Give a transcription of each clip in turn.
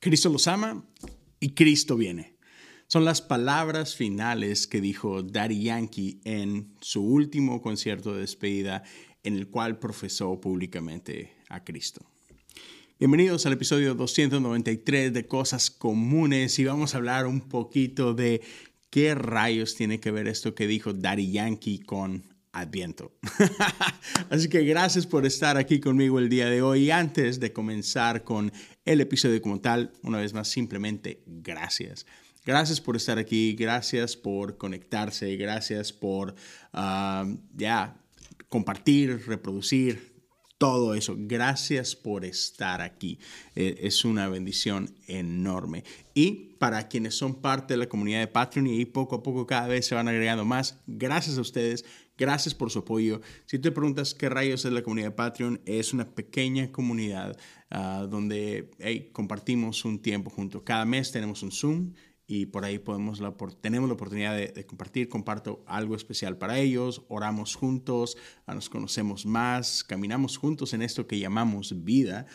Cristo los ama y Cristo viene. Son las palabras finales que dijo Daddy Yankee en su último concierto de despedida en el cual profesó públicamente a Cristo. Bienvenidos al episodio 293 de Cosas Comunes y vamos a hablar un poquito de qué rayos tiene que ver esto que dijo Daddy Yankee con Adviento. Así que gracias por estar aquí conmigo el día de hoy. antes de comenzar con el episodio como tal, una vez más, simplemente gracias. Gracias por estar aquí, gracias por conectarse, gracias por ah, compartir, reproducir, todo eso. Gracias por estar aquí. Eh, es una bendición enorme. Y para quienes son parte de la comunidad de Patreon y poco a poco cada vez se van agregando más, gracias a ustedes. Gracias por su apoyo. Si te preguntas qué rayos es la comunidad Patreon, es una pequeña comunidad ah, donde compartimos un tiempo juntos. Cada mes tenemos un Zoom y por ahí tenemos la oportunidad de, compartir, comparto algo especial para ellos, oramos juntos, ah, nos conocemos más, caminamos juntos en esto que llamamos vida.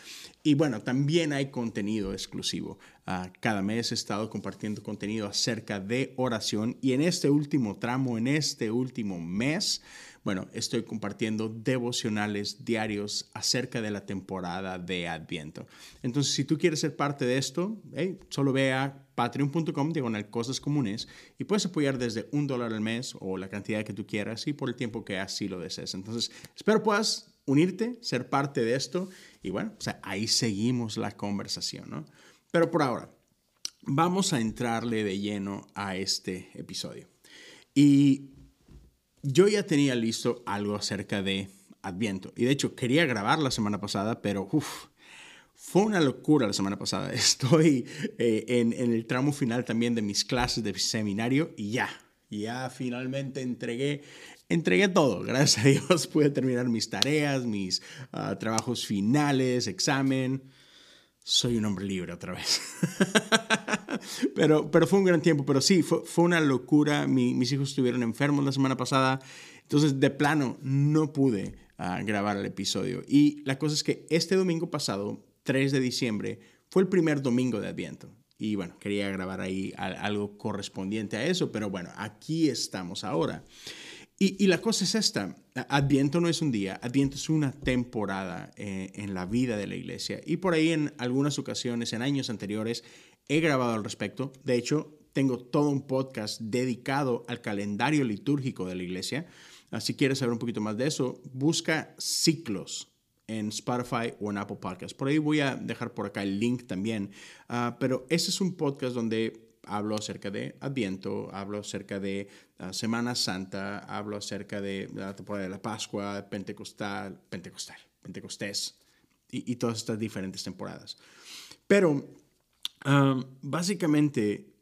Y bueno, también hay contenido exclusivo. Ah, cada mes he estado compartiendo contenido acerca de oración y en este último tramo, en este último mes, bueno, estoy compartiendo devocionales diarios acerca de la temporada de Adviento. Entonces, si tú quieres ser parte de esto, solo ve a patreon.com diagonal cosas comunes y puedes apoyar desde un dólar al mes o la cantidad que tú quieras y por el tiempo que así lo desees. Entonces, espero puedas unirte, ser parte de esto y bueno, ahí seguimos la conversación, ¿no? Pero por ahora, vamos a entrarle de lleno a este episodio. Y yo ya tenía listo algo acerca de Adviento. Y de hecho, quería grabar la semana pasada, pero fue una locura la semana pasada. Estoy eh, en, el tramo final también de mis clases de seminario y ya, ya finalmente entregué, entregué todo. Gracias a Dios pude terminar mis tareas, mis ah, trabajos finales, examen. Soy un hombre libre otra vez. pero, pero fue un gran tiempo, pero sí, fue, fue una locura. mis hijos estuvieron enfermos la semana pasada, entonces de plano no pude ah, grabar el episodio. Y la cosa es que este domingo pasado, 3 de diciembre, fue el primer domingo de Adviento. Y bueno, quería grabar ahí algo correspondiente a eso, pero bueno, aquí estamos ahora. Y, la cosa es esta, Adviento no es un día, Adviento es una temporada eh, en la vida de la iglesia. Y por ahí en algunas ocasiones, en años anteriores, he grabado al respecto. De hecho, tengo todo un podcast dedicado al calendario litúrgico de la iglesia. Ah, si quieres saber un poquito más de eso, busca ciclos en Spotify o en Apple Podcasts. Por ahí voy a dejar por acá el link también. Ah, pero ese es un podcast donde hablo acerca de Adviento, hablo acerca de ah, Semana Santa, hablo acerca de la temporada de la Pascua, Pentecostal, Pentecostal, Pentecostés y, y todas estas diferentes temporadas. Pero básicamente,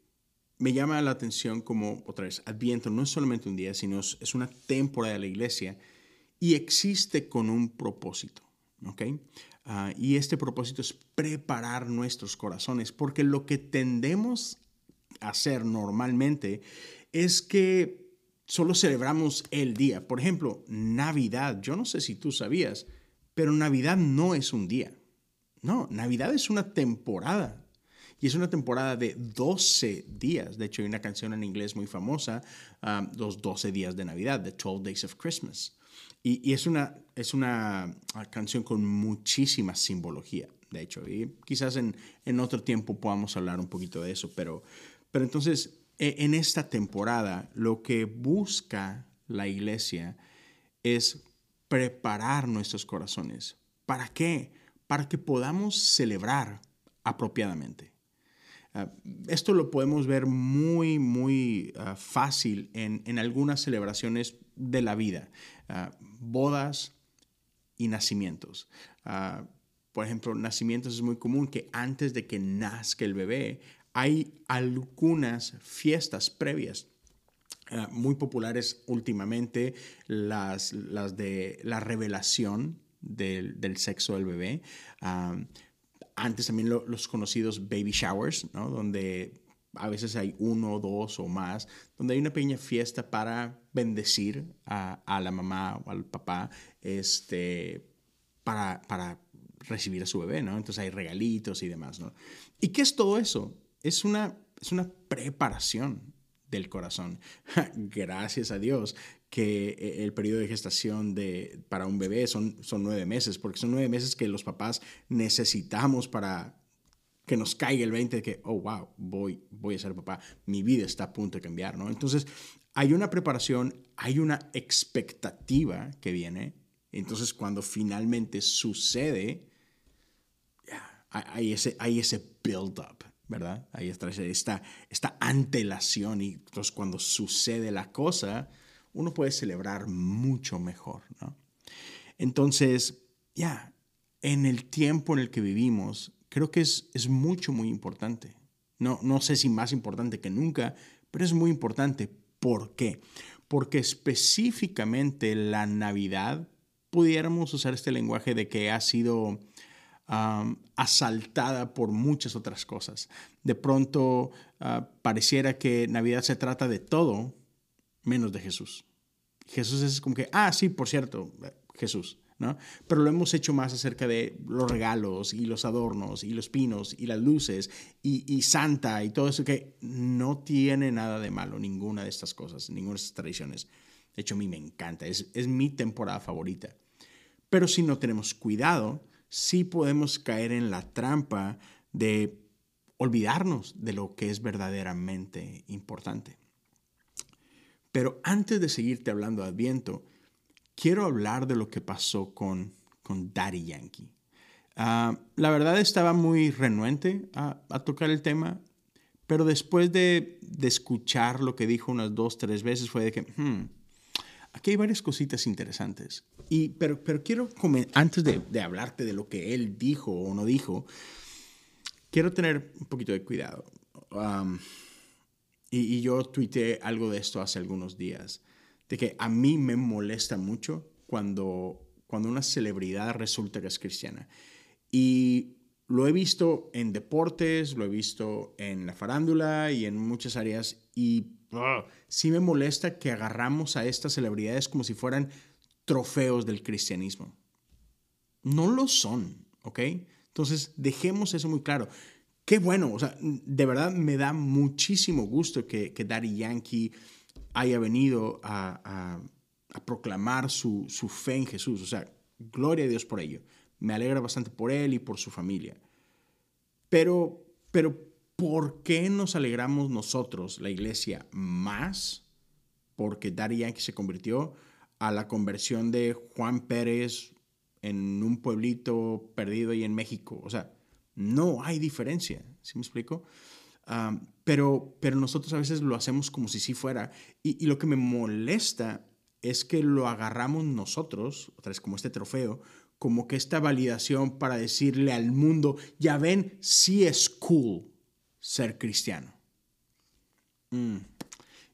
me llama la atención como, otra vez, Adviento no es solamente un día, sino es una temporada de la iglesia y existe con un propósito. ¿ok? Ah, y este propósito es preparar nuestros corazones, porque lo que tendemos hacer normalmente es que solo celebramos el día. Por ejemplo, Navidad. Yo no sé si tú sabías, pero Navidad no es un día. No, Navidad es una temporada. Y es una temporada de 12 días. De hecho, hay una canción en inglés muy famosa, um, Los 12 días de Navidad, The 12 Days of Christmas. Y, es, una, es una uh, canción con muchísima simbología, de hecho. Y quizás en, en otro tiempo podamos hablar un poquito de eso. Pero, pero entonces, e, en esta temporada, lo que busca la iglesia es preparar nuestros corazones. ¿Para qué? Para que podamos celebrar apropiadamente. Ah, esto lo podemos ver muy, muy ah, fácil en, algunas celebraciones de la vida, ah, bodas y nacimientos. por ejemplo, nacimientos es muy común que antes de que nazca el bebé hay algunas fiestas previas muy populares últimamente, las, las de la revelación del, del sexo del bebé antes también los conocidos baby showers, ¿no? donde a veces hay uno, dos o más, donde hay una pequeña fiesta para bendecir a, a la mamá o al papá este, para, para recibir a su bebé, ¿no? Entonces hay regalitos y demás, ¿no? ¿Y qué es todo eso? Es una, es una preparación del corazón. Gracias a Dios que eh, el periodo de gestación de, para un bebé son, son nueve meses, porque son nueve meses que los papás necesitamos para que nos caiga el 20 de que, oh, wow, voy, voy a ser papá, mi vida está a punto de cambiar, ¿no? Entonces, hay una preparación, hay una expectativa que viene, entonces cuando finalmente sucede, hay, ese, hay ese build-up, ¿verdad? Ahí está esta, esta antelación y entonces cuando sucede la cosa, uno puede celebrar mucho mejor, ¿no? Entonces, ya, en el tiempo en el que vivimos, creo que es, es mucho, muy importante. No, no sé si más importante que nunca, pero es muy importante. ¿Por qué? Porque específicamente la Navidad, pudiéramos usar este lenguaje de que ha sido asaltada por muchas otras cosas. De pronto ah, pareciera que Navidad se trata de todo menos de Jesús. Jesús es como que, ah, sí, por cierto, Jesús, ¿no? Pero lo hemos hecho más acerca de los regalos y los adornos y los pinos y las luces y, Santa y todo eso que no tiene nada de malo, ninguna de estas cosas, ninguna de estas tradiciones. De hecho, a mí me encanta, es, es mi temporada favorita. Pero si no tenemos cuidado, sí podemos caer en la trampa de olvidarnos de lo que es verdaderamente importante. Pero antes de seguirte hablando de Adviento, quiero hablar de lo que pasó con, con Daddy Yankee. Ah, la verdad estaba muy renuente a, tocar el tema, pero después de, escuchar lo que dijo unas dos, tres veces fue de que, hmm, aquí hay varias cositas interesantes. Y, pero, pero quiero, antes de, hablarte de lo que él dijo o no dijo, quiero tener un poquito de cuidado. y, y, yo tuiteé algo de esto hace algunos días, de que a mí me molesta mucho cuando, cuando una celebridad resulta que es cristiana. Y lo he visto en deportes, lo he visto en la farándula y en muchas áreas y sí me molesta que agarramos a estas celebridades como si fueran trofeos del cristianismo. No lo son, ¿ok? Entonces, dejemos eso muy claro. Qué bueno, o sea, de verdad me da muchísimo gusto que, que Daddy Yankee haya venido a, proclamar su, su, fe en Jesús. O sea, gloria a Dios por ello. Me alegra bastante por él y por su familia. Pero, pero ¿por qué nos alegramos nosotros, la iglesia, más? Porque Daddy Yankee se convirtió a la conversión de Juan Pérez en un pueblito perdido ahí en México. O sea, no hay diferencia, ¿sí me explico? pero, pero nosotros a veces lo hacemos como si sí fuera. Y, y, lo que me molesta es que lo agarramos nosotros, otra vez como este trofeo, como que esta validación para decirle al mundo, ya ven, sí es cool ser cristiano. Mm.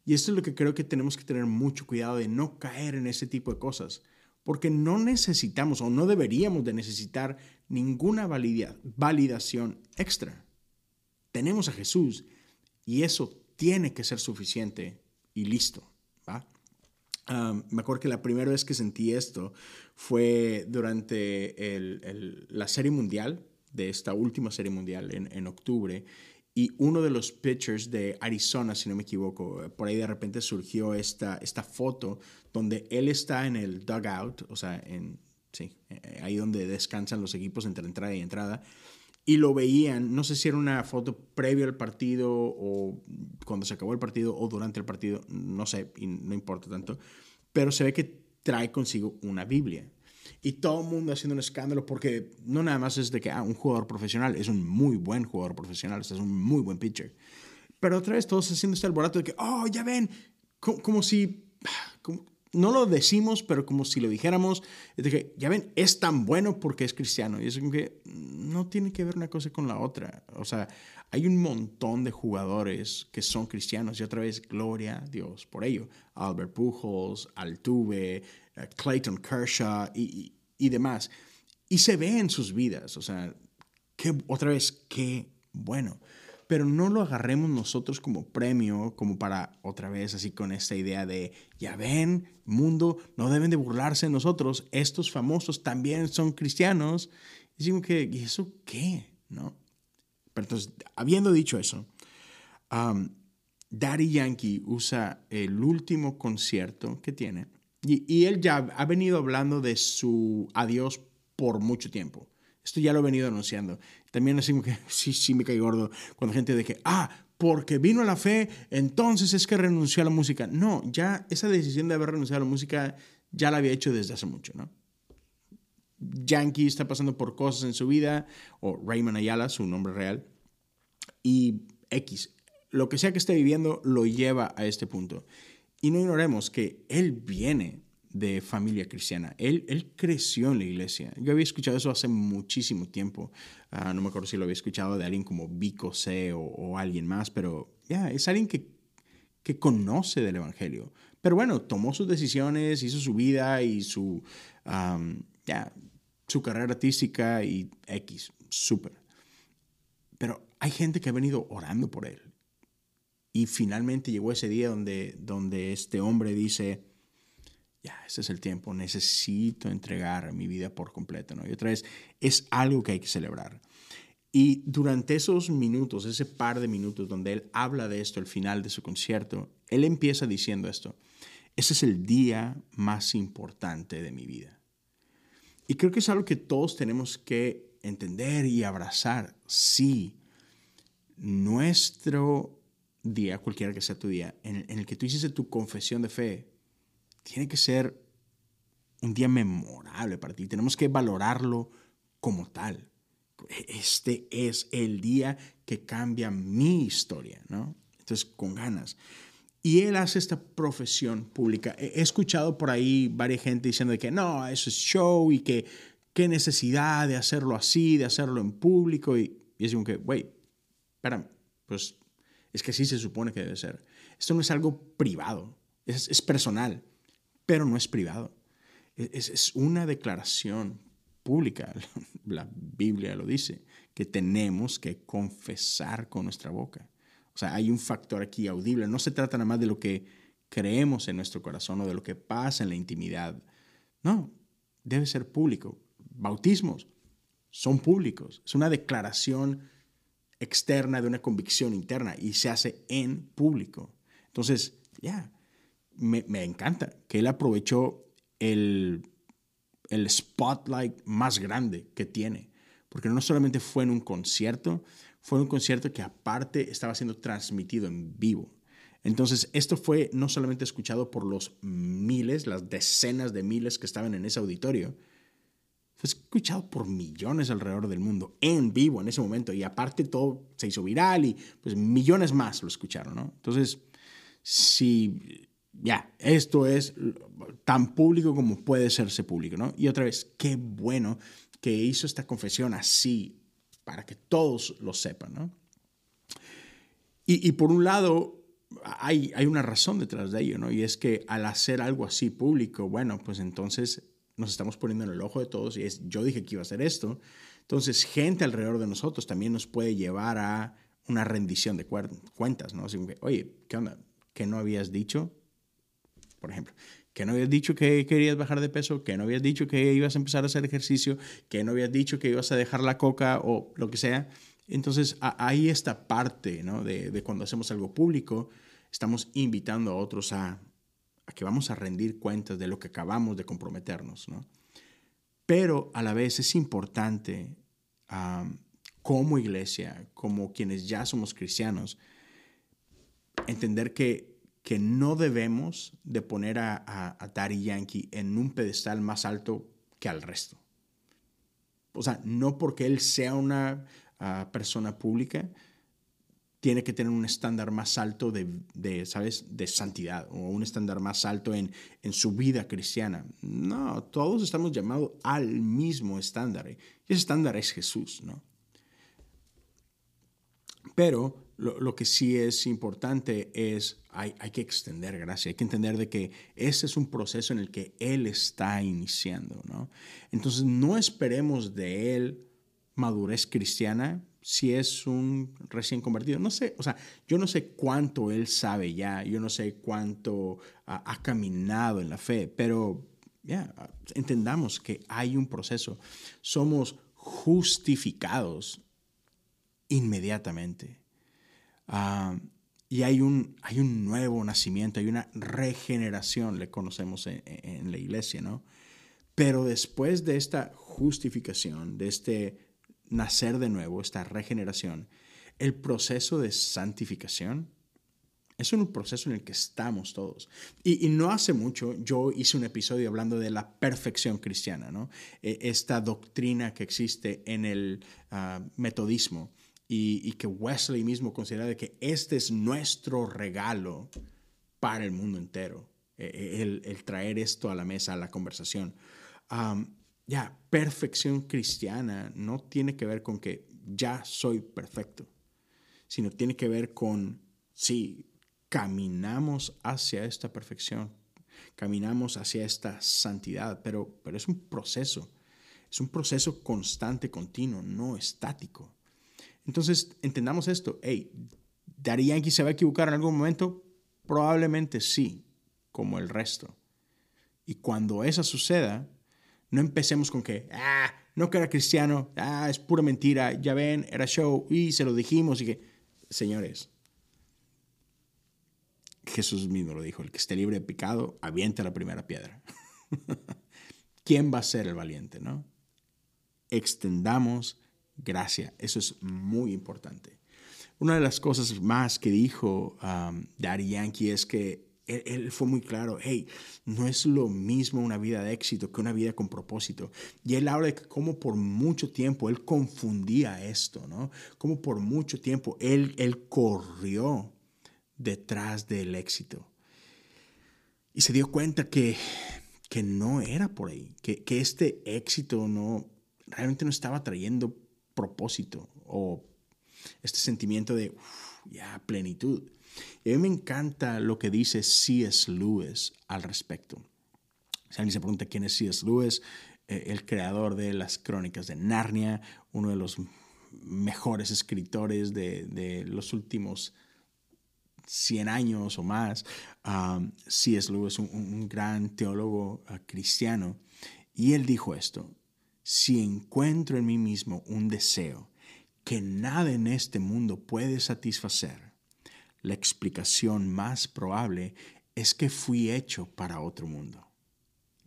Y esto es lo que creo que tenemos que tener mucho cuidado de no caer en ese tipo de cosas, porque no necesitamos o no deberíamos de necesitar ninguna validación extra. Tenemos a Jesús y eso tiene que ser suficiente y listo. ¿va? me acuerdo que la primera vez que sentí esto fue durante la serie mundial, de esta última serie mundial en, en octubre, y uno de los pitchers de Arizona, si no me equivoco, por ahí de repente surgió esta, esta foto donde él está en el dugout, o sea, en, sí, eh, ahí donde descansan los equipos entre entrada y entrada, y lo veían, no sé si era una foto previo al partido o cuando se acabó el partido o durante el partido, no sé, y no importa tanto, pero se ve que trae consigo una Biblia. Y todo el mundo haciendo un escándalo porque no nada más es de que ah, un jugador profesional es un muy buen jugador profesional, es un muy buen pitcher. Pero otra vez todos haciendo este alboroto de que, oh, ya ven, como, si, no lo decimos, pero como si lo dijéramos, es de que, ya ven, es tan bueno porque es cristiano. Y es como que no tiene que ver una cosa con la otra. O sea, hay un montón de jugadores que son cristianos y otra vez, gloria a Dios por ello. Albert Pujols, Altuve, eh, Clayton Kershaw y, y, demás. Y se ve en sus vidas, o sea, otra vez, qué bueno. Pero no lo agarremos nosotros como premio, como para otra vez así con esta idea de, ya ven, mundo, no deben de burlarse de nosotros, estos famosos también son cristianos. Y digo que, ¿y eso qué? ¿No? Pero entonces, habiendo dicho eso, um, Daddy Yankee usa el último concierto que tiene y, y, él ya ha venido hablando de su adiós por mucho tiempo. Esto ya lo he venido anunciando. También así que sí, sí me cae gordo cuando gente dice, ah, porque vino a la fe, entonces es que renunció a la música. No, ya esa decisión de haber renunciado a la música ya la había hecho desde hace mucho, ¿no? Yankee está pasando por cosas en su vida, o Raymond Ayala, su nombre real, y X, lo que sea que esté viviendo lo lleva a este punto. Y no ignoremos que él viene de familia cristiana. Él, él creció en la iglesia. Yo había escuchado eso hace muchísimo tiempo. Ah, no me acuerdo si lo había escuchado de alguien como Vico C o, alguien más, pero ya, es alguien que, que conoce del Evangelio. Pero bueno, tomó sus decisiones, hizo su vida y su, su carrera artística y X, súper. Pero hay gente que ha venido orando por él. Y finalmente llegó ese día donde, donde este hombre dice, ya, ese es el tiempo, necesito entregar mi vida por completo, ¿no? Y otra vez, es algo que hay que celebrar. Y durante esos minutos, ese par de minutos donde él habla de esto, al final de su concierto, él empieza diciendo esto, ese es el día más importante de mi vida. Y creo que es algo que todos tenemos que entender y abrazar. Sí, nuestro día, cualquiera que sea tu día, en, el que tú hiciste tu confesión de fe, tiene que ser un día memorable para ti. Tenemos que valorarlo como tal. Este es el día que cambia mi historia, ¿no? Entonces, con ganas. Y él hace esta profesión pública. He escuchado por ahí varias gente diciendo que no, eso es show y que qué necesidad de hacerlo así, de hacerlo en público. Y, y es como que, wait, espérame, pues es que así se supone que debe ser. Esto no es algo privado, es, es personal pero no es privado. Es, es una declaración pública. La Biblia lo dice, que tenemos que confesar con nuestra boca. O sea, hay un factor aquí audible. No se trata nada más de lo que creemos en nuestro corazón o de lo que pasa en la intimidad. No, debe ser público. Bautismos son públicos. Es una declaración externa de una convicción interna y se hace en público. Entonces, ya, me, encanta que él aprovechó el, el spotlight más grande que tiene, porque no solamente fue en un concierto, fue un concierto que aparte estaba siendo transmitido en vivo. Entonces, esto fue no solamente escuchado por los miles, las decenas de miles que estaban en ese auditorio, fue escuchado por millones alrededor del mundo en vivo en ese momento. Y aparte todo se hizo viral y pues millones más lo escucharon, ¿no? Entonces, si ya, esto es tan público como puede serse público, ¿no? Y otra vez, qué bueno que hizo esta confesión así, para que todos lo sepan, ¿no? Y, por un lado, hay, hay una razón detrás de ello, ¿no? Y es que al hacer algo así público, bueno, pues entonces nos estamos poniendo en el ojo de todos y es, yo dije que iba a hacer esto, entonces gente alrededor de nosotros también nos puede llevar a una rendición de cuentas, ¿no? Así que, oye, ¿qué onda? ¿Qué no habías dicho? Por ejemplo. Que no habías dicho que querías bajar de peso, que no habías dicho que ibas a empezar a hacer ejercicio, que no habías dicho que ibas a dejar la coca o lo que sea. Entonces, ahí esta parte ¿no? de, de, cuando hacemos algo público, estamos invitando a otros a, a, que vamos a rendir cuentas de lo que acabamos de comprometernos. ¿no? Pero a la vez es importante como iglesia, como quienes ya somos cristianos, entender que que no debemos de poner a, a, Yankee en un pedestal más alto que al resto. O sea, no porque él sea una ah, persona pública, tiene que tener un estándar más alto de, de, ¿sabes?, de santidad o un estándar más alto en, en su vida cristiana. No, todos estamos llamados al mismo estándar. Y ese estándar es Jesús, ¿no? Pero lo, que sí es importante es, hay, hay, que extender gracia, hay que entender de que ese es un proceso en el que Él está iniciando, ¿no? Entonces no esperemos de Él madurez cristiana si es un recién convertido. No sé, o sea, yo no sé cuánto Él sabe ya, yo no sé cuánto ha, caminado en la fe, pero ya, entendamos que hay un proceso. Somos justificados inmediatamente. Ah, y hay un, hay un nuevo nacimiento, hay una regeneración, le conocemos en, en la iglesia, ¿no? Pero después de esta justificación, de este nacer de nuevo, esta regeneración, el proceso de santificación es un proceso en el que estamos todos. Y, no hace mucho yo hice un episodio hablando de la perfección cristiana, ¿no? E, esta doctrina que existe en el ah, metodismo y, que Wesley mismo considera que este es nuestro regalo para el mundo entero, e, e, el, traer esto a la mesa, a la conversación. ya, perfección cristiana no tiene que ver con que ya soy perfecto, sino tiene que ver con, sí, caminamos hacia esta perfección, caminamos hacia esta santidad, pero, pero es un proceso, es un proceso constante, continuo, no estático. Entonces, entendamos esto, hey, ¿Daddy se va a equivocar en algún momento? Probablemente sí, como el resto. Y cuando eso suceda, no empecemos con que, ah, no que era cristiano, ah, es pura mentira, ya ven, era show, y se lo dijimos, y que, señores, Jesús mismo lo dijo, el que esté libre de pecado, avienta la primera piedra. ¿Quién va a ser el valiente, no? Extendamos gracia, eso es muy importante. Una de las cosas más que dijo um, Daddy Yankee es que él, fue muy claro, hey, no es lo mismo una vida de éxito que una vida con propósito. Y él habla de cómo por mucho tiempo él confundía esto, ¿no? Cómo por mucho tiempo él, él corrió detrás del éxito. Y se dio cuenta que, que no era por ahí, que, que este éxito no, realmente no estaba trayendo propósito o este sentimiento de ya plenitud. Y a mí me encanta lo que dice C.S. Lewis al respecto. Si alguien se pregunta quién es C.S. Lewis, eh, el creador de las crónicas de Narnia, uno de los mejores escritores de, de los últimos 100 años o más. Um, C.S. Lewis, un, gran teólogo uh, cristiano, y él dijo esto, si encuentro en mí mismo un deseo que nada en este mundo puede satisfacer, la explicación más probable es que fui hecho para otro mundo.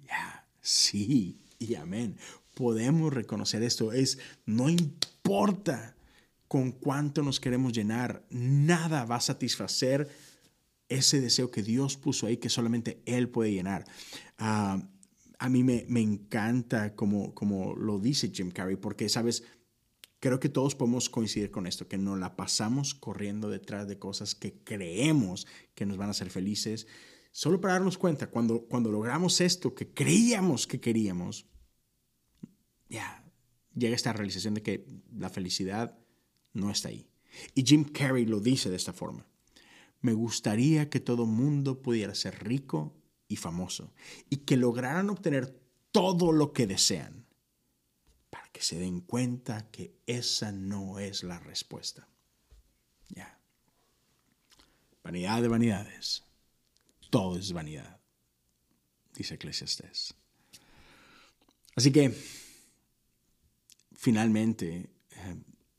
Ya, sí, y amén. Podemos reconocer esto. Es, no importa con cuánto nos queremos llenar, nada va a satisfacer ese deseo que Dios puso ahí que solamente Él puede llenar. Ah, a mí me, me encanta como, como lo dice Jim Carrey, porque, sabes, creo que todos podemos coincidir con esto, que no la pasamos corriendo detrás de cosas que creemos que nos van a hacer felices, solo para darnos cuenta, cuando, cuando logramos esto que creíamos que queríamos, ya, llega esta realización de que la felicidad no está ahí. Y Jim Carrey lo dice de esta forma. Me gustaría que todo mundo pudiera ser rico y famoso y que lograran obtener todo lo que desean para que se den cuenta que esa no es la respuesta. Ya. Vanidad de vanidades. Todo es vanidad, dice Eclesiastes. Así que, finalmente,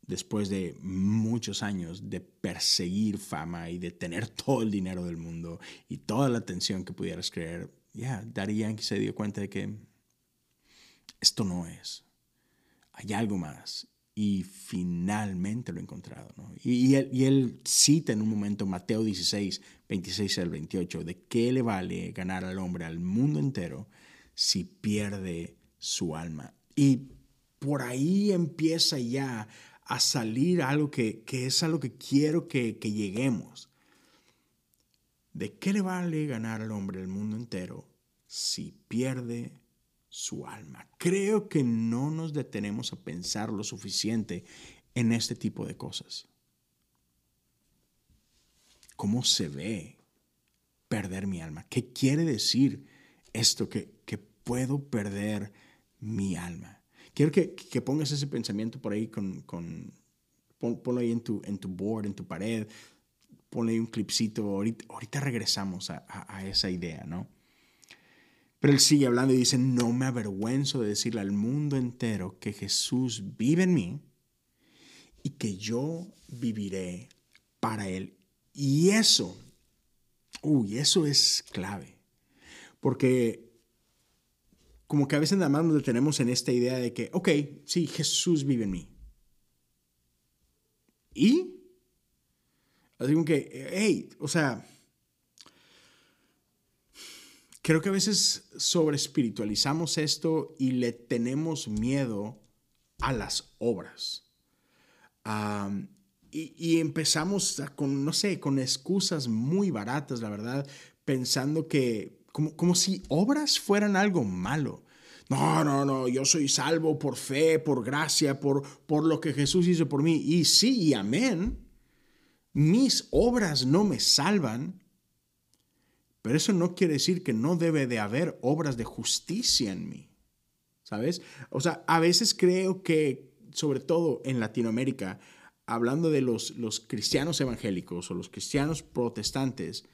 después de muchos años de perseguir fama y de tener todo el dinero del mundo y toda la atención que pudieras creer, ya, yeah, Daddy se dio cuenta de que esto no es. Hay algo más. Y finalmente lo he encontrado. Y, él, y, él, cita en un momento Mateo 16, 26 al 28, de qué le vale ganar al hombre, al mundo entero, si pierde su alma. Y por ahí empieza ya a salir algo que, es algo que quiero que, que lleguemos. ¿De qué le vale ganar al hombre el mundo entero si pierde su alma? Creo que no nos detenemos a pensar lo suficiente en este tipo de cosas. ¿Cómo se ve perder mi alma? ¿Qué quiere decir esto que, que puedo perder mi alma? Quiero que, que pongas ese pensamiento por ahí con, con ponlo ahí en tu, en tu board, en tu pared, ponle ahí un clipcito, ahorita, ahorita regresamos a, a, a esa idea, ¿no? Pero él sigue hablando y dice, no me avergüenzo de decirle al mundo entero que Jesús vive en mí y que yo viviré para Él. Y eso, uy, eso es clave. Porque como que a veces nada más nos detenemos en esta idea de que, ok, sí, Jesús vive en mí. ¿Y? Así como que, hey, o sea, creo que a veces sobre espiritualizamos esto y le tenemos miedo a las obras y, empezamos con, no sé, con excusas muy baratas, la verdad, pensando que como, como si obras fueran algo malo. No, no, no, yo soy salvo por fe, por gracia, por, por lo que Jesús hizo por mí. Y sí, y amén. Mis obras no me salvan, pero eso no quiere decir que no debe de haber obras de justicia en mí. ¿Sabes? O sea, a veces creo que sobre todo en Latinoamérica, hablando de los, los cristianos evangélicos o los cristianos protestantes,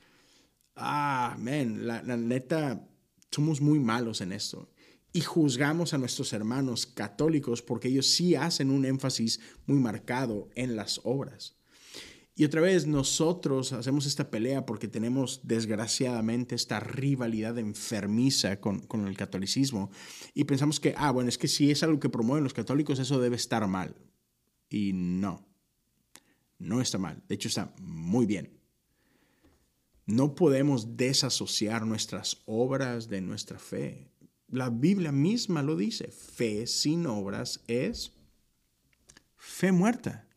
ah, la, la neta, somos muy malos en esto. Y juzgamos a nuestros hermanos católicos porque ellos sí hacen un énfasis muy marcado en las obras. Y otra vez nosotros hacemos esta pelea porque tenemos desgraciadamente esta rivalidad enfermiza con, con, el catolicismo y pensamos que, ah, bueno, es que si es algo que promueven los católicos, eso debe estar mal. Y no, no está mal. De hecho, está muy bien. No podemos desasociar nuestras obras de nuestra fe. La Biblia misma lo dice. Fe sin obras es fe muerta.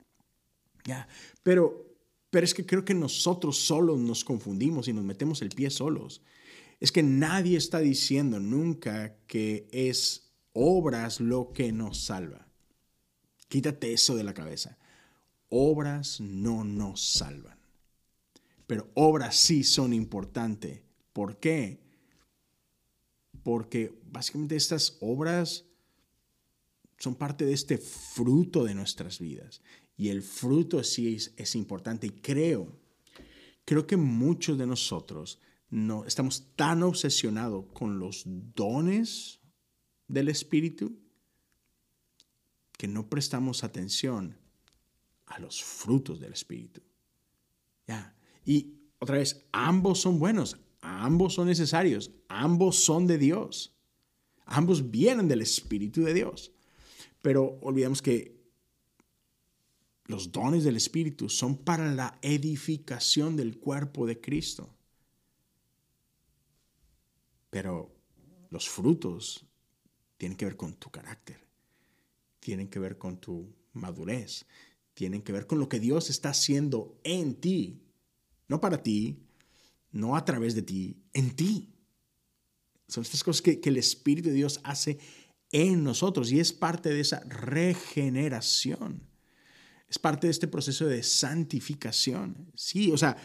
Pero pero es que creo que nosotros solos nos confundimos y nos metemos el pie solos. Es que nadie está diciendo nunca que es obras lo que nos salva. Quítate eso de la cabeza. Obras no nos salvan. Pero obras sí son importantes. ¿Por qué? Porque básicamente estas obras son parte de este fruto de nuestras vidas. Y el fruto sí es, importante. Y creo, creo que muchos de nosotros no, estamos tan obsesionados con los dones del Espíritu que no prestamos atención a los frutos del Espíritu. ¿Ya? Y otra vez, ambos son buenos, ambos son necesarios, ambos son de Dios, ambos vienen del Espíritu de Dios. Pero olvidamos que los dones del Espíritu son para la edificación del cuerpo de Cristo. Pero los frutos tienen que ver con tu carácter, tienen que ver con tu madurez, tienen que ver con lo que Dios está haciendo en ti, no para ti, no a través de ti, en ti. Son estas cosas que, el Espíritu de Dios hace en nosotros y es parte de esa regeneración. Es parte de este proceso de santificación. Sí, o sea,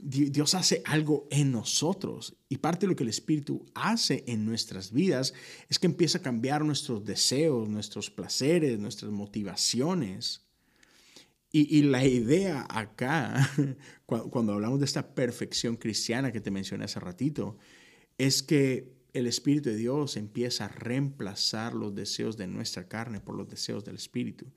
Dios hace algo en nosotros y parte de lo que el Espíritu hace en nuestras vidas es que empieza a cambiar nuestros deseos, nuestros placeres, nuestras motivaciones. Y, la idea acá, cuando hablamos de esta perfección cristiana que te mencioné hace ratito, es que el Espíritu de Dios empieza a reemplazar los deseos de nuestra carne por los deseos del Espíritu.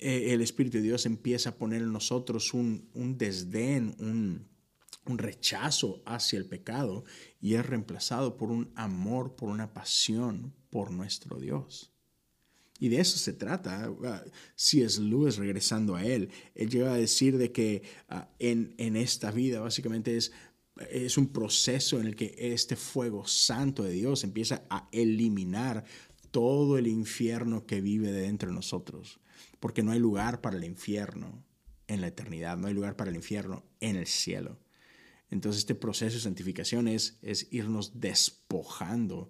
Eh, el Espíritu de Dios empieza a poner en nosotros un, desdén, un rechazo hacia el pecado y es reemplazado por un amor, por una pasión por nuestro Dios. Y de eso se trata. Si es Lewis regresando a él, él llega a decir de que ah, en, en, esta vida básicamente es es un proceso en el que este fuego santo de Dios empieza a eliminar todo el infierno que vive dentro de nosotros, porque no hay lugar para el infierno en la eternidad, no hay lugar para el infierno en el cielo. Entonces este proceso de santificación es, es irnos despojando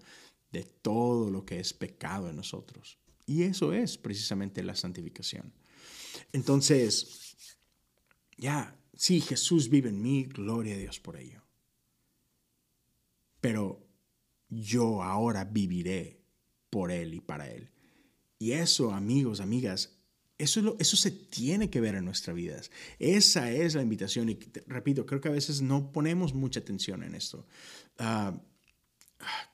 de todo lo que es pecado en nosotros. Y eso es precisamente la santificación. Entonces, ya, Sí, Jesús vive en mí, gloria a Dios por ello. Pero yo ahora viviré por Él y para Él. Y eso, amigos, amigas, eso, eso se tiene que ver en nuestras vidas. Esa es la invitación. Y repito, creo que a veces no ponemos mucha atención en esto. Ah,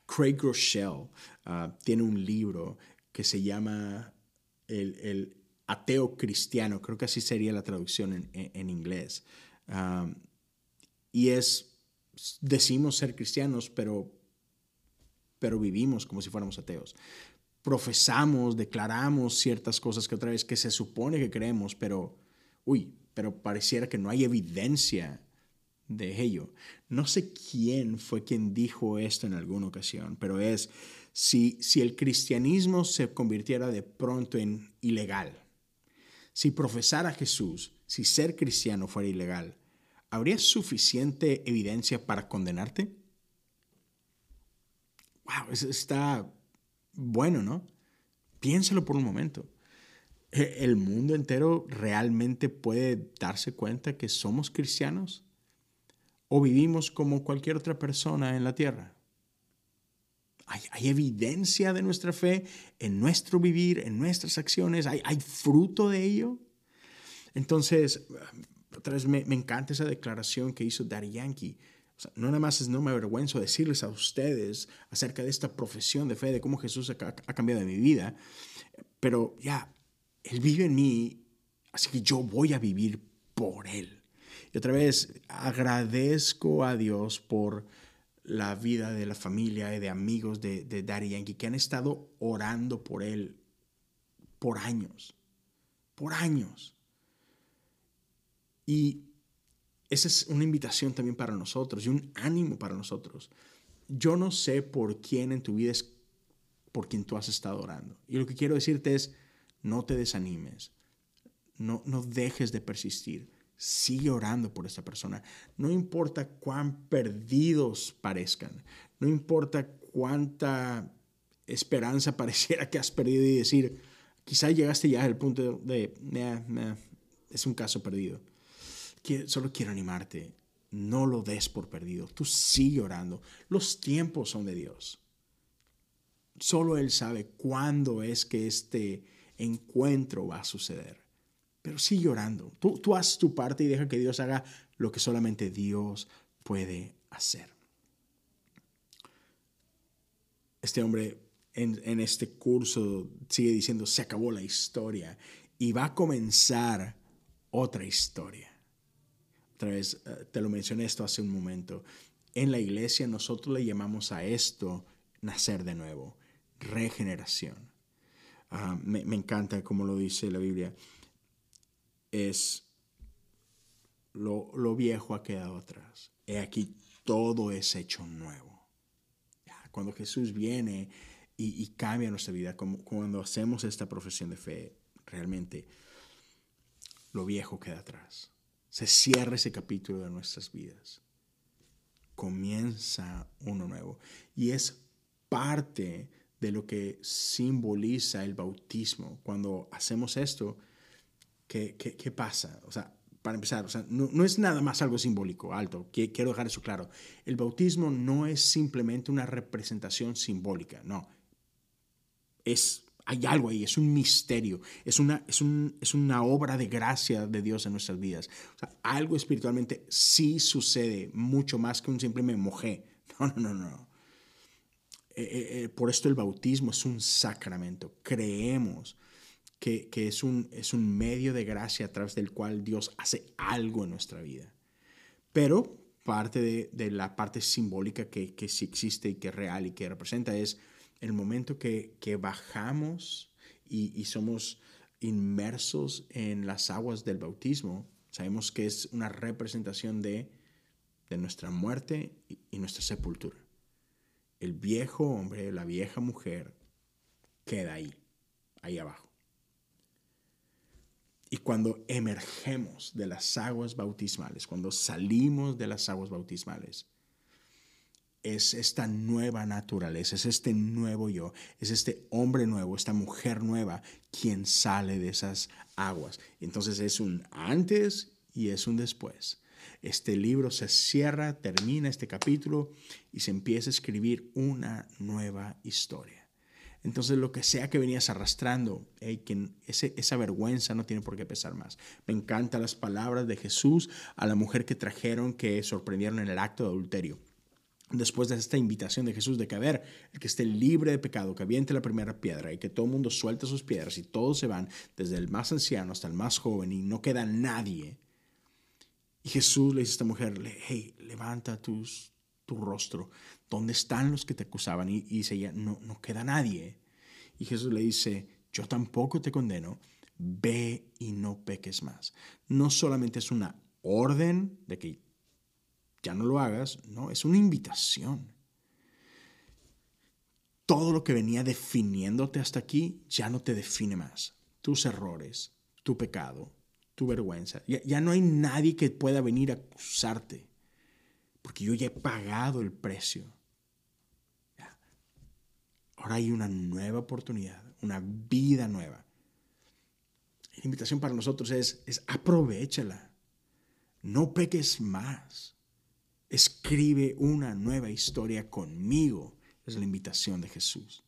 Craig Rochelle ah, tiene un libro que se llama el, ateo cristiano, creo que así sería la traducción en, inglés. y es, decimos ser cristianos, pero, pero vivimos como si fuéramos ateos. Profesamos, declaramos ciertas cosas que otra vez que se supone que creemos, pero, uy, pero pareciera que no hay evidencia de ello. No sé quién fue quien dijo esto en alguna ocasión, pero es si, el cristianismo se convirtiera de pronto en ilegal, si profesar a Jesús, si ser cristiano fuera ilegal, ¿habría suficiente evidencia para condenarte? Wow, eso está bueno, ¿no? Piénsalo por un momento. ¿E, ¿El mundo entero realmente puede darse cuenta que somos cristianos? ¿O vivimos como cualquier otra persona en la tierra? Hay, evidencia de nuestra fe en nuestro vivir, en nuestras acciones, hay, fruto de ello. Entonces, otra vez me, encanta esa declaración que hizo Daddy Yankee. no nada más es no me avergüenzo decirles a ustedes acerca de esta profesión de fe, de cómo Jesús ha, ha cambiado mi vida, pero ya, Él vive en mí, así que yo voy a vivir por Él. Y otra vez, agradezco a Dios por la vida de la familia y de amigos de, de Daddy Yankee que han estado orando por él por años, por años. Y esa es una invitación también para nosotros y un ánimo para nosotros. Yo no sé por quién en tu vida es por quien tú has estado orando. Y lo que quiero decirte es, no te desanimes, no, no dejes de persistir. Sigue orando por esta persona. No importa cuán perdidos parezcan. No importa cuánta esperanza pareciera que has perdido y decir, quizá llegaste ya al punto de, es un caso perdido. Solo quiero animarte. No lo des por perdido. Tú sigue orando. Los tiempos son de Dios. Solo Él sabe cuándo es que este encuentro va a suceder. Pero sigue orando. Tú, tú haz tu parte y deja que Dios haga lo que solamente Dios puede hacer. Este hombre en, en, este curso sigue diciendo, se acabó la historia y va a comenzar otra historia. Otra vez, eh, te lo mencioné esto hace un momento. En la iglesia nosotros le llamamos a esto nacer de nuevo, regeneración. Ah, me, me, encanta como lo dice la Biblia es lo, viejo ha quedado atrás. He aquí todo es hecho nuevo. Cuando Jesús viene y, cambia nuestra vida, como, cuando hacemos esta profesión de fe, realmente lo viejo queda atrás. Se cierra ese capítulo de nuestras vidas. Comienza uno nuevo. Y es parte de lo que simboliza el bautismo. Cuando hacemos esto, ¿qué, qué, pasa? O sea, para empezar, o sea, no, no, es nada más algo simbólico, alto, quiero dejar eso claro. El bautismo no es simplemente una representación simbólica, no. Es, hay algo ahí, es un misterio, es una, es, un, es una obra de gracia de Dios en nuestras vidas. O sea, algo espiritualmente sí sucede, mucho más que un simple me mojé. No, no, no, no. Eh, eh, eh, por esto el bautismo es un sacramento. Creemos que, es, un, es un medio de gracia a través del cual Dios hace algo en nuestra vida. Pero parte de, de la parte simbólica que, que, sí existe y que es real y que representa es el momento que, que bajamos y, y, somos inmersos en las aguas del bautismo. Sabemos que es una representación de, de nuestra muerte y, y nuestra sepultura. El viejo hombre, la vieja mujer queda ahí, ahí abajo. Y cuando emergemos de las aguas bautismales, cuando salimos de las aguas bautismales, es esta nueva naturaleza, es este nuevo yo, es este hombre nuevo, esta mujer nueva quien sale de esas aguas. Entonces es un antes y es un después. Este libro se cierra, termina este capítulo y se empieza a escribir una nueva historia. Entonces lo que sea que venías arrastrando, que esa vergüenza no tiene por qué pesar más. Me encantan las palabras de Jesús a la mujer que trajeron que sorprendieron en el acto de adulterio. después de esta invitación de Jesús de que, a ver, el que esté libre de pecado, que aviente la primera piedra y que todo mundo suelte sus piedras y todos se van, desde el más anciano hasta el más joven y no queda nadie. Y Jesús le dice a esta mujer, hey, levanta tu rostro. ¿Dónde están los que te acusaban? Y, dice ella, no, no queda nadie. Y Jesús le dice, yo tampoco te condeno, ve y no peques más. No solamente es una orden de que ya no lo hagas, no, es una invitación. Todo lo que venía definiéndote hasta aquí ya no te define más. Tus errores, tu pecado, tu vergüenza. Ya, no hay nadie que pueda venir a acusarte, porque yo ya he pagado el precio. Ahora hay una nueva oportunidad, una vida nueva. La invitación para nosotros es, es aprovechala. No peques más. Escribe una nueva historia conmigo. Es la invitación de Jesús.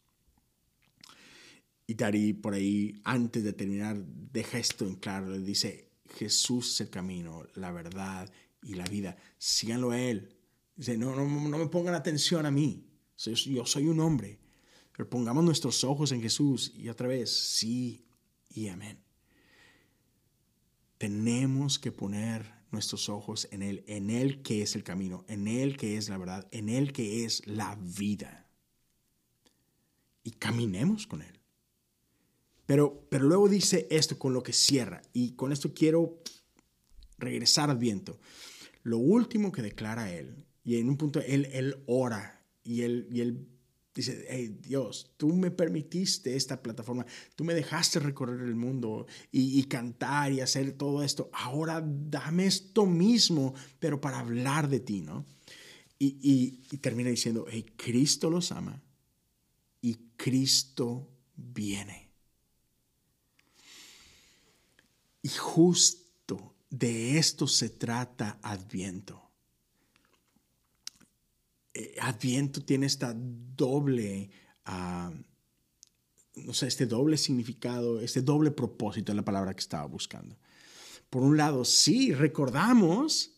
Y Dari por ahí, antes de terminar, deja esto en claro. Dice, Jesús es el camino, la verdad y la vida. Síganlo a Él. Dice, no, no, no me pongan atención a mí. Yo soy un hombre. Pero pongamos nuestros ojos en Jesús. Y otra vez, sí y amén. Tenemos que poner nuestros ojos en Él, en Él que es el camino, en Él que es la verdad, en Él que es la vida. Y caminemos con Él. Pero, pero luego dice esto con lo que cierra, y con esto quiero regresar al viento. Lo último que declara Él, y en un punto Él, él ora, y Él, y él Dice, hey Dios, tú me permitiste esta plataforma, tú me dejaste recorrer el mundo y, cantar y hacer todo esto. Ahora dame esto mismo, pero para hablar de ti, ¿no? Y, y termina diciendo, hey, Cristo los ama y Cristo viene. Y justo de esto se trata Adviento. Eh, Adviento tiene esta doble, uh, no sé, este doble significado, este doble propósito en la palabra que estaba buscando. Por un lado, sí, recordamos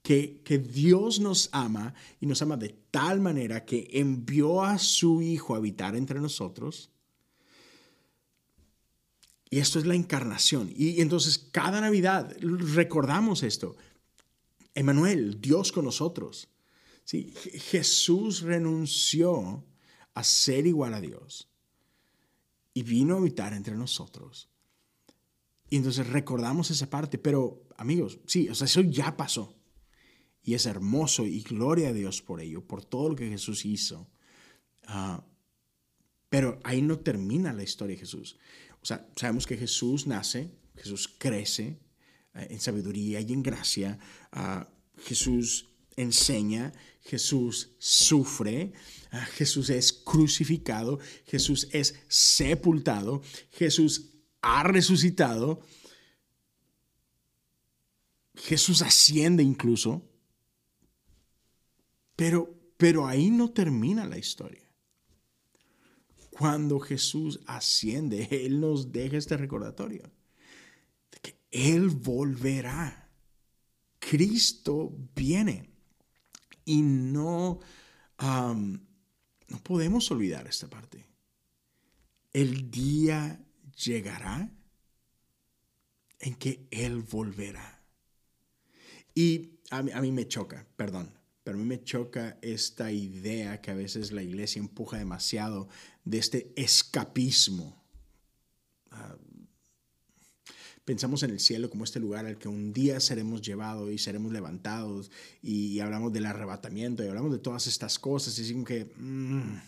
que, que, Dios nos ama y nos ama de tal manera que envió a su Hijo a habitar entre nosotros. Y esto es la encarnación. Y entonces cada Navidad recordamos esto. Emanuel, Dios con nosotros. Sí, Jesús renunció a ser igual a Dios y vino a habitar entre nosotros. Y entonces recordamos esa parte, pero amigos, sí, o sea, eso ya pasó. Y es hermoso y gloria a Dios por ello, por todo lo que Jesús hizo. Ah, pero ahí no termina la historia de Jesús. O sea, sabemos que Jesús nace, Jesús crece eh, en sabiduría y en gracia. Uh, Jesús enseña, Jesús sufre, ah, Jesús es crucificado, Jesús es sepultado, Jesús ha resucitado, Jesús asciende incluso, pero, pero ahí no termina la historia. Cuando Jesús asciende, Él nos deja este recordatorio de que Él volverá. Cristo viene. Y no, no podemos olvidar esta parte. El día llegará en que Él volverá. Y a mí, me choca, perdón, pero a mí me choca esta idea que a veces la iglesia empuja demasiado de este escapismo. Ah, pensamos en el cielo como este lugar al que un día seremos llevados y seremos levantados y, hablamos del arrebatamiento y hablamos de todas estas cosas y decimos que mm,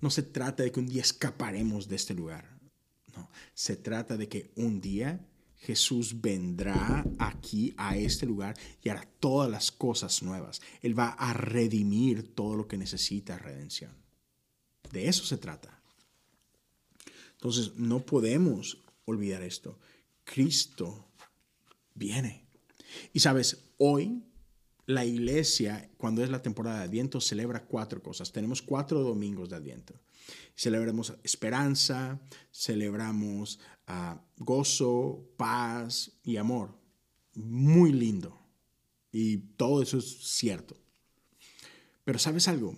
no se trata de que un día escaparemos de este lugar, no, se trata de que un día Jesús vendrá aquí a este lugar y hará todas las cosas nuevas. Él va a redimir todo lo que necesita redención. De eso se trata. Entonces, no podemos olvidar esto. Cristo viene. Y sabes, hoy la iglesia, cuando es la temporada de Adviento, celebra cuatro cosas. Tenemos cuatro domingos de Adviento. Celebramos esperanza, celebramos ah, gozo, paz y amor. Muy lindo. Y todo eso es cierto. Pero sabes algo,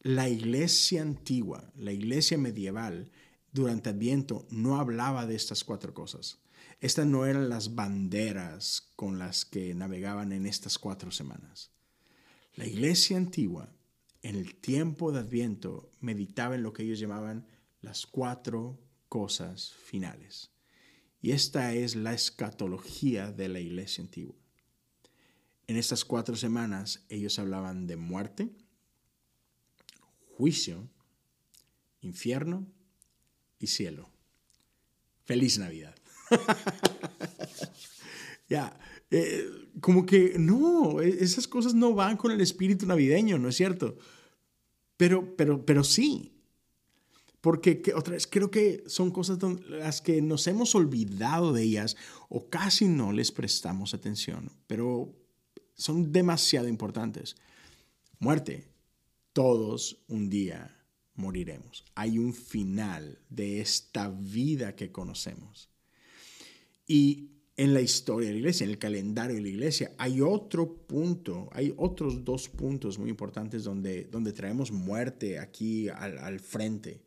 la iglesia antigua, la iglesia medieval, durante Adviento no hablaba de estas cuatro cosas. Estas no eran las banderas con las que navegaban en estas cuatro semanas. La iglesia antigua, en el tiempo de Adviento, meditaba en lo que ellos llamaban las cuatro cosas finales. Y esta es la escatología de la iglesia antigua. En estas cuatro semanas ellos hablaban de muerte, juicio, infierno y cielo. Feliz Navidad. ya, eh, como que no, e, esas cosas no van con el espíritu navideño, ¿no es cierto? Pero, pero, pero sí. Porque otra vez creo que son cosas las que nos hemos olvidado de ellas o casi no les prestamos atención, pero son demasiado importantes. Muerte. Todos un día moriremos. Hay un final de esta vida que conocemos. Y en la historia de la iglesia, en el calendario de la iglesia, hay otro punto, hay otros dos puntos muy importantes donde, donde traemos muerte aquí al, al frente.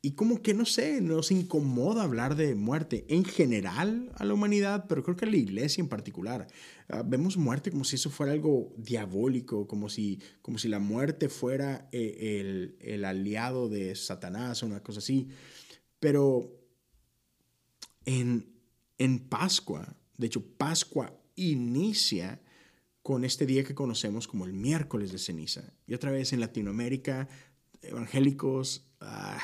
Y como que, no sé, nos incomoda hablar de muerte en general a la humanidad, pero creo que a la iglesia en particular. Ah, vemos muerte como si eso fuera algo diabólico, como si, como si la muerte fuera eh, el, el aliado de Satanás o una cosa así. Pero en, en Pascua, de hecho, Pascua inicia con este día que conocemos como el miércoles de ceniza. Y otra vez en Latinoamérica, evangélicos, ah,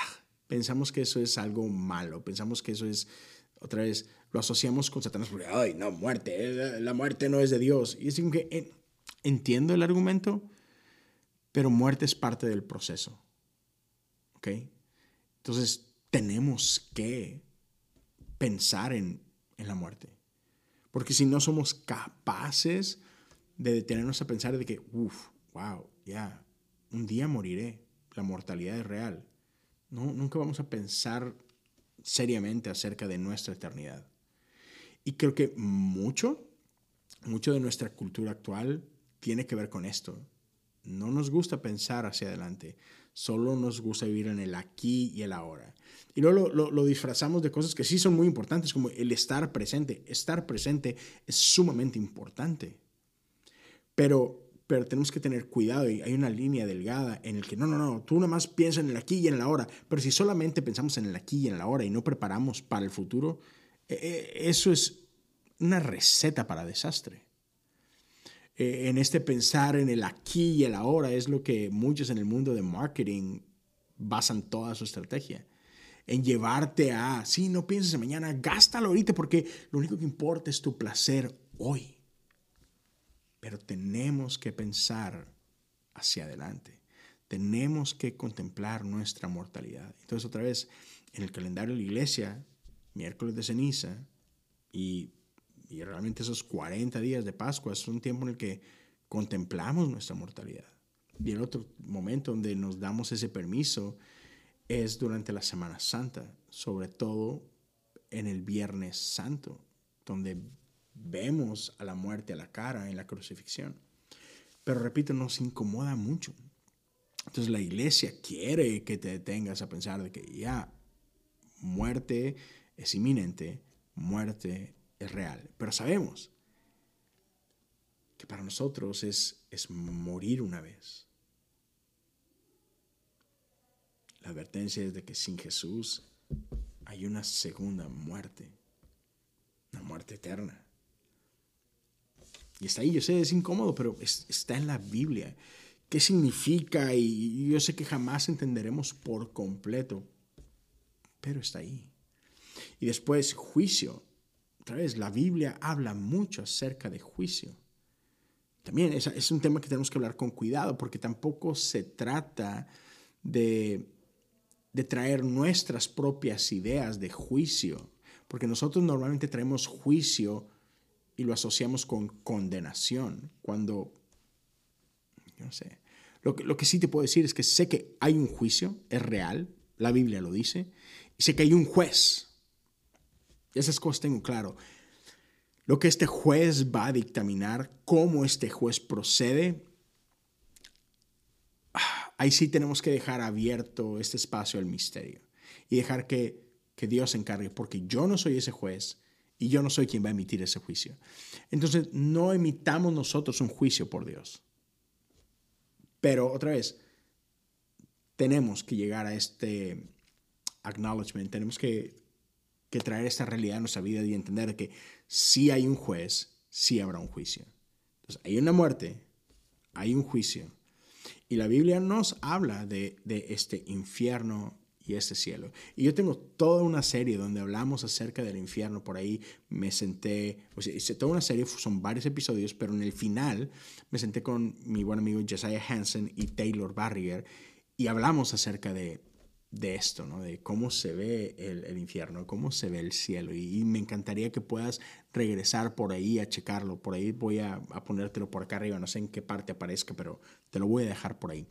pensamos que eso es algo malo, pensamos que eso es, otra vez, lo asociamos con Satanás porque, ay, no, muerte, eh, la muerte no es de Dios. Y es que eh, entiendo el argumento, pero muerte es parte del proceso. ¿Ok? Entonces, tenemos que pensar en, en la muerte. Porque si no somos capaces de detenernos a pensar de que, uff, wow, ya, un día moriré, la mortalidad es real no, nunca vamos a pensar seriamente acerca de nuestra eternidad. Y creo que mucho, mucho de nuestra cultura actual tiene que ver con esto. No nos gusta pensar hacia adelante, solo nos gusta vivir en el aquí y el ahora. Y luego lo, disfrazamos de cosas que sí son muy importantes, como el estar presente. Estar presente es sumamente importante. Pero pero tenemos que tener cuidado y hay una línea delgada en el que no, no, no, tú nada más piensas en el aquí y en la ahora, pero si solamente pensamos en el aquí y en la ahora y no preparamos para el futuro, e, e, eso es una receta para desastre. E, en este pensar en el aquí y el ahora es lo que muchos en el mundo de marketing basan toda su estrategia. En llevarte a, sí, no pienses en mañana, gástalo ahorita porque lo único que importa es tu placer hoy pero tenemos que pensar hacia adelante. Tenemos que contemplar nuestra mortalidad. Entonces, otra vez, en el calendario de la iglesia, miércoles de ceniza y, y realmente esos 40 días de Pascua es un tiempo en el que contemplamos nuestra mortalidad. Y el otro momento donde nos damos ese permiso es durante la Semana Santa, sobre todo en el Viernes Santo, donde vemos a la muerte a la cara en la crucifixión. Pero repito, nos incomoda mucho. Entonces la iglesia quiere que te detengas a pensar de que ya muerte es inminente, muerte es real. Pero sabemos que para nosotros es, es morir una vez. La advertencia es de que sin Jesús hay una segunda muerte, una muerte eterna. Y está ahí, yo sé, es incómodo, pero está en la Biblia. ¿Qué significa? Y yo sé que jamás entenderemos por completo, pero está ahí. Y después, juicio. Otra vez, la Biblia habla mucho acerca de juicio. También es, es un tema que tenemos que hablar con cuidado, porque tampoco se trata de, de traer nuestras propias ideas de juicio, porque nosotros normalmente traemos juicio y lo asociamos con condenación, cuando, no sé, lo lo que sí te puedo decir es que sé que hay un juicio, es real, la Biblia lo dice, y sé que hay un juez. Esas cosas tengo claro. Lo que este juez va a dictaminar, cómo este juez procede, ahí sí tenemos que dejar abierto este espacio al misterio y dejar que, que Dios se encargue, porque yo no soy ese juez y yo no soy quien va a emitir ese juicio. Entonces, no emitamos nosotros un juicio por Dios. Pero otra vez, tenemos que llegar a este acknowledgement, tenemos que, que traer esta realidad a nuestra vida y entender que si hay un juez, sí habrá un juicio. Entonces, hay una muerte, hay un juicio. Y la Biblia nos habla de, de este infierno y este cielo. Y yo tengo toda una serie donde hablamos acerca del infierno. Por ahí me senté, o sea, hice toda una serie, son varios episodios, pero en el final me senté con mi buen amigo Josiah Hansen y Taylor Barriger y hablamos acerca de, de esto, ¿no? de cómo se ve el, infierno, cómo se ve el cielo. Y, me encantaría que puedas regresar por ahí a checarlo. Por ahí voy a, ponértelo por acá arriba, no sé en qué parte aparezca, pero te lo voy a dejar por ahí.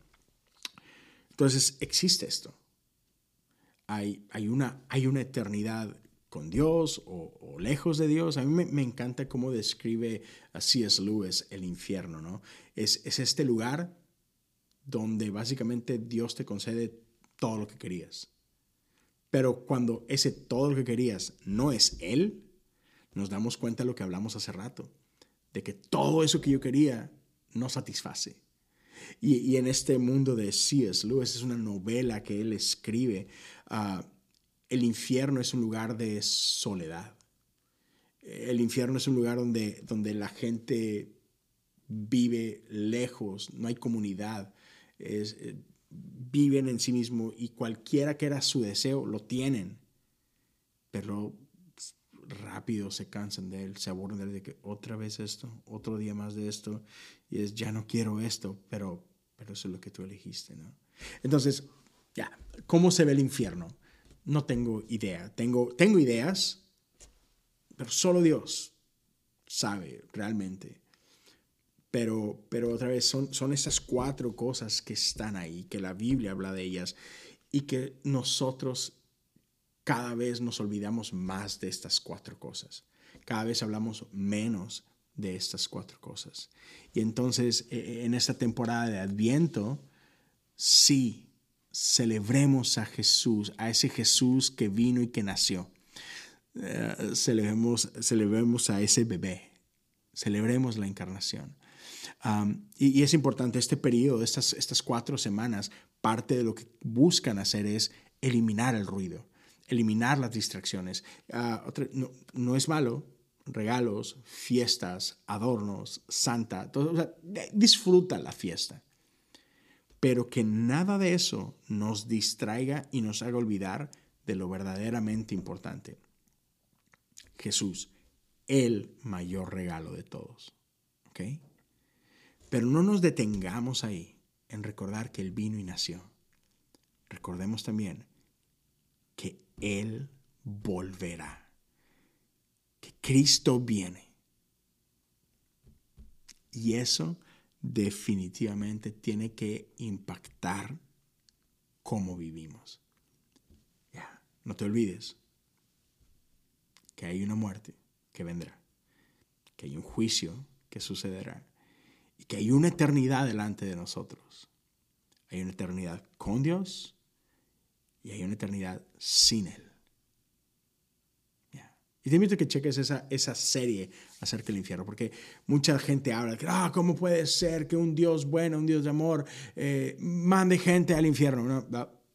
Entonces, existe esto hay, hay, una, hay una eternidad con Dios o, lejos de Dios. A mí me, encanta cómo describe a C.S. Lewis el infierno, ¿no? Es, es este lugar donde básicamente Dios te concede todo lo que querías. Pero cuando ese todo lo que querías no es Él, nos damos cuenta de lo que hablamos hace rato, de que todo eso que yo quería no satisface. Y, en este mundo de C.S. Lewis es una novela que él escribe. Ah, el infierno es un lugar de soledad. El infierno es un lugar donde, donde la gente vive lejos, no hay comunidad, eh, viven en sí mismo y cualquiera que era su deseo lo tienen, pero rápido se cansan de él, se aburren de él, de que otra vez esto, otro día más de esto, y es, ya no quiero esto, pero, pero eso es lo que tú elegiste, ¿no? Entonces, ya, ¿cómo se ve el infierno? No tengo idea, tengo, tengo ideas, pero solo Dios sabe realmente. Pero, pero otra vez, son, son esas cuatro cosas que están ahí, que la Biblia habla de ellas y que nosotros cada vez nos olvidamos más de estas cuatro cosas. Cada vez hablamos menos de estas cuatro cosas. Y entonces, e, e, en esta temporada de Adviento, sí, celebremos a Jesús, a ese Jesús que vino y que nació. Eh, celebremos, celebremos a ese bebé, celebremos la encarnación. Y, es importante, este periodo, estas, estas cuatro semanas, parte de lo que buscan hacer es eliminar el ruido eliminar las distracciones. Ah, no, es malo, regalos, fiestas, adornos, santa, disfruta la fiesta. Pero que nada de eso nos distraiga y nos haga olvidar de lo verdaderamente importante. Jesús, el mayor regalo de todos. ¿Ok? Pero no nos detengamos ahí en recordar que Él vino y nació. Recordemos también que Él volverá, que Cristo viene. Y eso definitivamente tiene que impactar cómo vivimos. Ya, no te olvides que hay una muerte que vendrá, que hay un juicio que sucederá y que hay una eternidad delante de nosotros. Hay una eternidad con Dios y hay una eternidad sin Él. Y te invito a que cheques esa, esa serie acerca del infierno, porque mucha gente habla de ah, ¿cómo puede ser que un Dios bueno, un Dios de amor, eh, mande gente al infierno? No,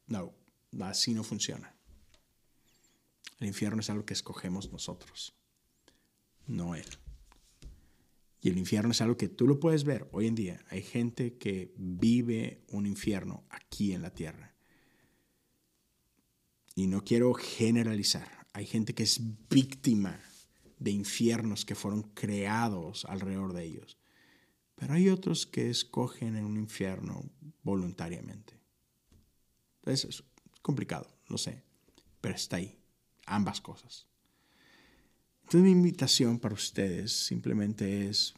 no, no, así no funciona. El infierno es algo que escogemos nosotros, no Él. Y el infierno es algo que tú lo puedes ver hoy en día. Hay gente que vive un infierno aquí en la tierra y no quiero generalizar, hay gente que es víctima de infiernos que fueron creados alrededor de ellos, pero hay otros que escogen en un infierno voluntariamente. Entonces es complicado, lo sé, pero está ahí, ambas cosas. Entonces mi invitación para ustedes simplemente es,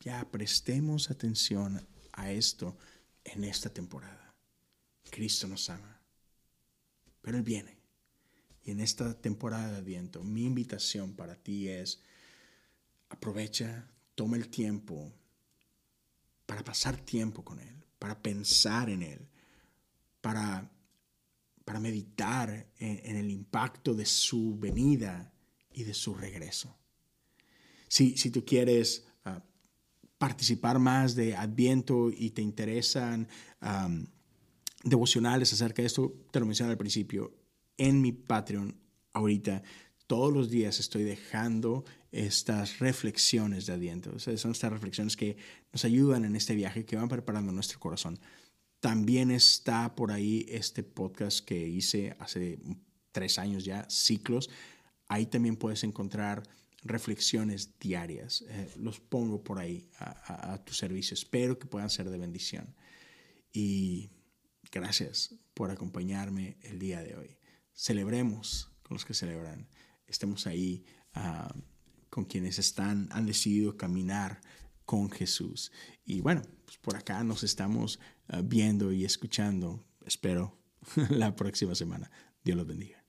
ya prestemos atención a esto en esta temporada. Cristo nos ama pero Él viene. Y en esta temporada de Adviento, mi invitación para ti es, aprovecha, toma el tiempo para pasar tiempo con Él, para pensar en Él, para, para meditar en, el impacto de su venida y de su regreso. Si, si tú quieres ah, participar más de Adviento y te interesan devocionales acerca de esto, te lo mencioné al principio, en mi Patreon ahorita todos los días estoy dejando estas reflexiones de Adviento. son estas reflexiones que nos ayudan en este viaje, que van preparando nuestro corazón. También está por ahí este podcast que hice hace tres años ya, Ciclos. Ahí también puedes encontrar reflexiones diarias. Eh, los pongo por ahí a, tu servicio. Espero que puedan ser de bendición. Y gracias por acompañarme el día de hoy. Celebremos con los que celebran estemos ahí ah, con quienes están, han decidido caminar con Jesús. Y bueno, pues por acá nos estamos ah, viendo y escuchando. Espero la próxima semana. Dios los bendiga.